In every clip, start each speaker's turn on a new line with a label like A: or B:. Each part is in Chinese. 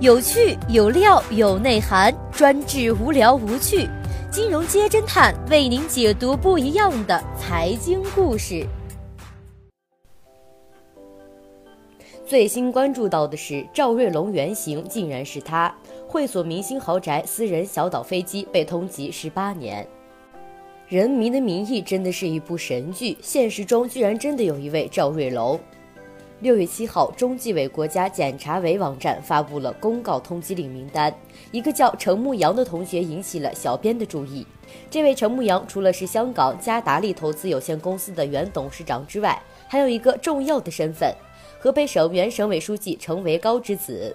A: 有趣有料有内涵，专治无聊无趣。金融街侦探为您解读不一样的财经故事。最新关注到的是赵瑞龙原型竟然是他，会所明星豪宅、私人小岛飞机被通缉十八年。《人民的名义》真的是一部神剧，现实中居然真的有一位赵瑞龙。六月七号，中纪委国家检察委网站发布了公告通缉令名单。一个叫陈牧阳的同学引起了小编的注意。这位陈牧阳除了是香港嘉达利投资有限公司的原董事长之外，还有一个重要的身份——河北省原省委书记程维高之子。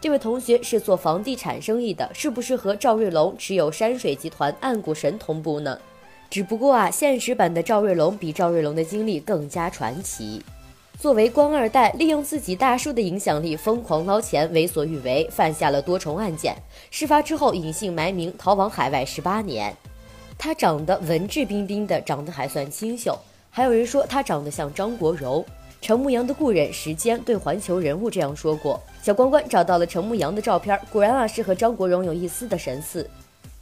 A: 这位同学是做房地产生意的，是不是和赵瑞龙持有山水集团暗股神同步呢？只不过啊，现实版的赵瑞龙比赵瑞龙的经历更加传奇。作为官二代，利用自己大叔的影响力疯狂捞钱、为所欲为，犯下了多重案件。事发之后隐姓埋名逃往海外十八年。他长得文质彬彬的，长得还算清秀。还有人说他长得像张国荣。陈牧阳的故人时间对环球人物这样说过：“小关关找到了陈牧阳的照片，果然啊是和张国荣有一丝的神似。”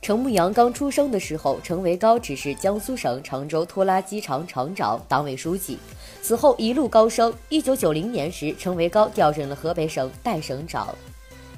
A: 程牧阳刚出生的时候，程维高只是江苏省常州拖拉机厂厂长、党委书记。此后一路高升。一九九零年时，程维高调任了河北省代省长。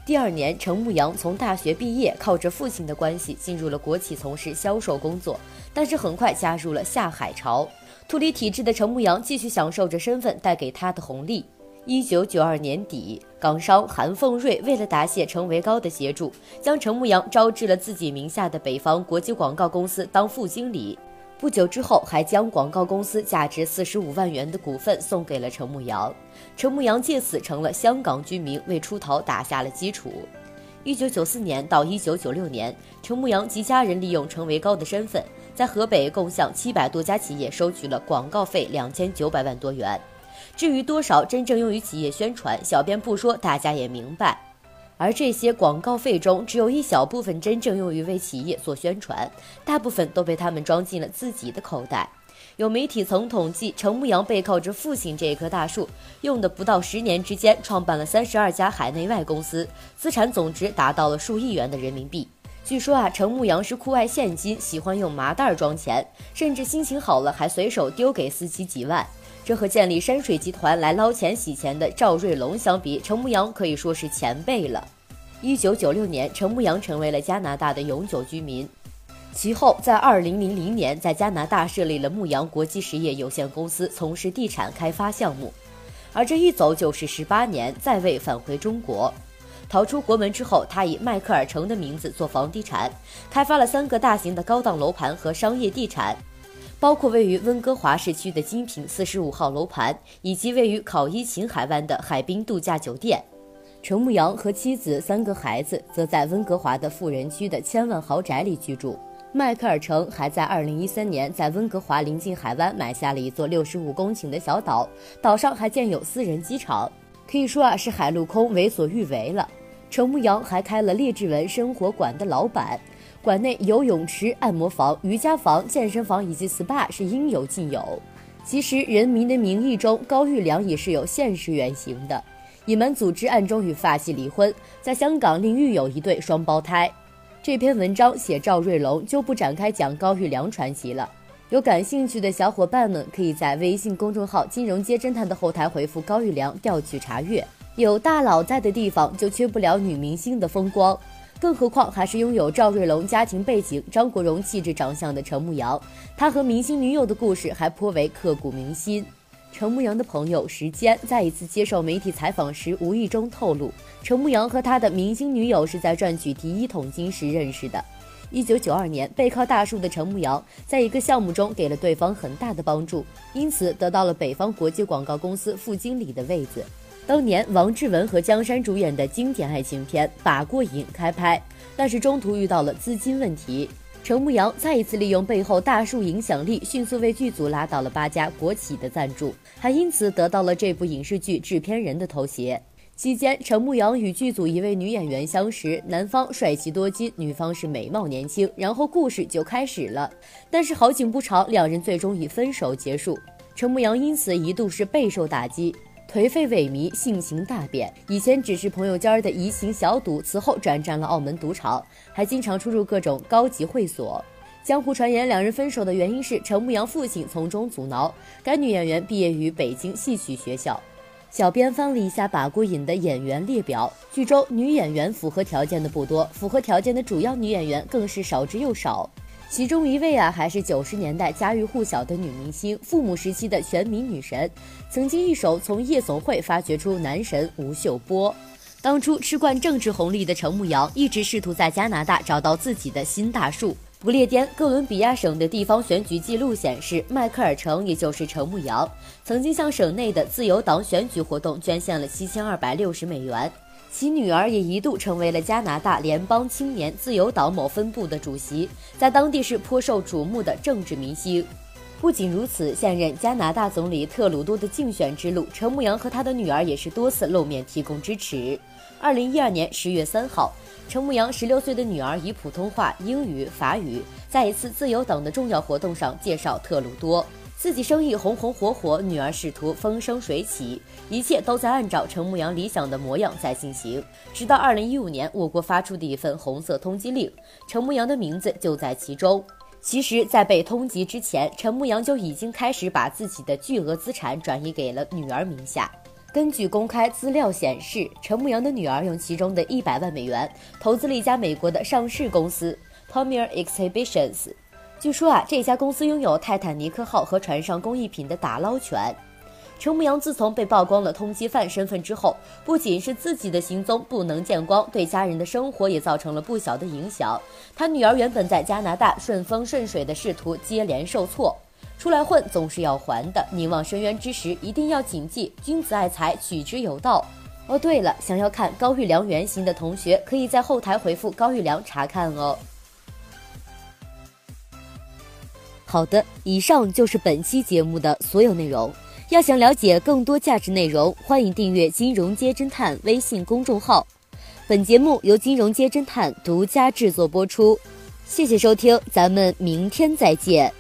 A: 第二年，程牧阳从大学毕业，靠着父亲的关系进入了国企从事销售工作，但是很快加入了下海潮。脱离体制的程牧阳继续享受着身份带给他的红利。一九九二年底，港商韩凤瑞为了答谢程维高的协助，将程牧阳招至了自己名下的北方国际广告公司当副经理。不久之后，还将广告公司价值四十五万元的股份送给了程牧阳。程牧阳借此成了香港居民，为出逃打下了基础。一九九四年到一九九六年，程牧阳及家人利用程维高的身份，在河北共向七百多家企业收取了广告费两千九百万多元。至于多少真正用于企业宣传，小编不说，大家也明白。而这些广告费中，只有一小部分真正用于为企业做宣传，大部分都被他们装进了自己的口袋。有媒体曾统计，程牧阳背靠着父亲这一棵大树，用的不到十年之间，创办了三十二家海内外公司，资产总值达到了数亿元的人民币。据说啊，程牧阳是酷爱现金，喜欢用麻袋装钱，甚至心情好了还随手丢给司机几万。这和建立山水集团来捞钱洗钱的赵瑞龙相比，陈牧阳可以说是前辈了。一九九六年，陈牧阳成为了加拿大的永久居民。其后，在二零零零年，在加拿大设立了牧阳国际实业有限公司，从事地产开发项目。而这一走就是十八年，再未返回中国。逃出国门之后，他以迈克尔城的名字做房地产，开发了三个大型的高档楼盘和商业地产。包括位于温哥华市区的精品四十五号楼盘，以及位于考伊琴海湾的海滨度假酒店。程牧阳和妻子三个孩子则在温哥华的富人区的千万豪宅里居住。迈克尔城还在二零一三年在温哥华临近海湾买下了一座六十五公顷的小岛，岛上还建有私人机场，可以说啊是海陆空为所欲为了。程牧阳还开了列治文生活馆的老板。馆内游泳池、按摩房、瑜伽房、健身房以及 SPA 是应有尽有。其实，《人民的名义》中高育良也是有现实原型的，隐瞒组织暗中与发系离婚，在香港另育有一对双胞胎。这篇文章写赵瑞龙就不展开讲高育良传奇了。有感兴趣的小伙伴们可以在微信公众号“金融街侦探”的后台回复“高育良”调取查阅。有大佬在的地方，就缺不了女明星的风光。更何况还是拥有赵瑞龙家庭背景、张国荣气质长相的程牧阳，他和明星女友的故事还颇为刻骨铭心。程牧阳的朋友时间在一次接受媒体采访时，无意中透露，程牧阳和他的明星女友是在赚取第一桶金时认识的。一九九二年，背靠大树的程牧阳在一个项目中给了对方很大的帮助，因此得到了北方国际广告公司副经理的位子。当年王志文和江山主演的经典爱情片《把过瘾》开拍，但是中途遇到了资金问题。程牧阳再一次利用背后大树影响力，迅速为剧组拉到了八家国企的赞助，还因此得到了这部影视剧制片人的头衔。期间，程牧阳与剧组一位女演员相识，男方帅气多金，女方是美貌年轻，然后故事就开始了。但是好景不长，两人最终以分手结束。程牧阳因此一度是备受打击。颓废萎靡，性情大变。以前只是朋友间的移情小赌，此后转战了澳门赌场，还经常出入各种高级会所。江湖传言，两人分手的原因是陈牧阳父亲从中阻挠。该女演员毕业于北京戏曲学校。小编翻了一下把过瘾的演员列表，剧中女演员符合条件的不多，符合条件的主要女演员更是少之又少。其中一位啊，还是九十年代家喻户晓的女明星，父母时期的全民女神，曾经一手从夜总会发掘出男神吴秀波。当初吃惯政治红利的陈牧阳，一直试图在加拿大找到自己的新大树。不列颠哥伦比亚省的地方选举记录显示，迈克尔城，也就是陈牧阳，曾经向省内的自由党选举活动捐献了七千二百六十美元。其女儿也一度成为了加拿大联邦青年自由党某分部的主席，在当地是颇受瞩目的政治明星。不仅如此，现任加拿大总理特鲁多的竞选之路，陈牧阳和他的女儿也是多次露面提供支持。二零一二年十月三号，陈牧阳十六岁的女儿以普通话、英语、法语，在一次自由党的重要活动上介绍特鲁多。自己生意红红火火，女儿仕途风生水起，一切都在按照陈牧阳理想的模样在进行。直到二零一五年，我国发出的一份红色通缉令，陈牧阳的名字就在其中。其实，在被通缉之前，陈牧阳就已经开始把自己的巨额资产转移给了女儿名下。根据公开资料显示，陈牧阳的女儿用其中的一百万美元投资了一家美国的上市公司 Premier Exhibitions。据说啊，这家公司拥有泰坦尼克号和船上工艺品的打捞权。陈牧阳自从被曝光了通缉犯身份之后，不仅是自己的行踪不能见光，对家人的生活也造成了不小的影响。他女儿原本在加拿大顺风顺水的仕途接连受挫，出来混总是要还的，凝望深渊之时一定要谨记：君子爱财，取之有道。哦，对了，想要看高育良原型的同学，可以在后台回复高育良查看哦。好的，以上就是本期节目的所有内容。要想了解更多价值内容，欢迎订阅“金融街侦探”微信公众号。本节目由“金融街侦探”独家制作播出。谢谢收听，咱们明天再见。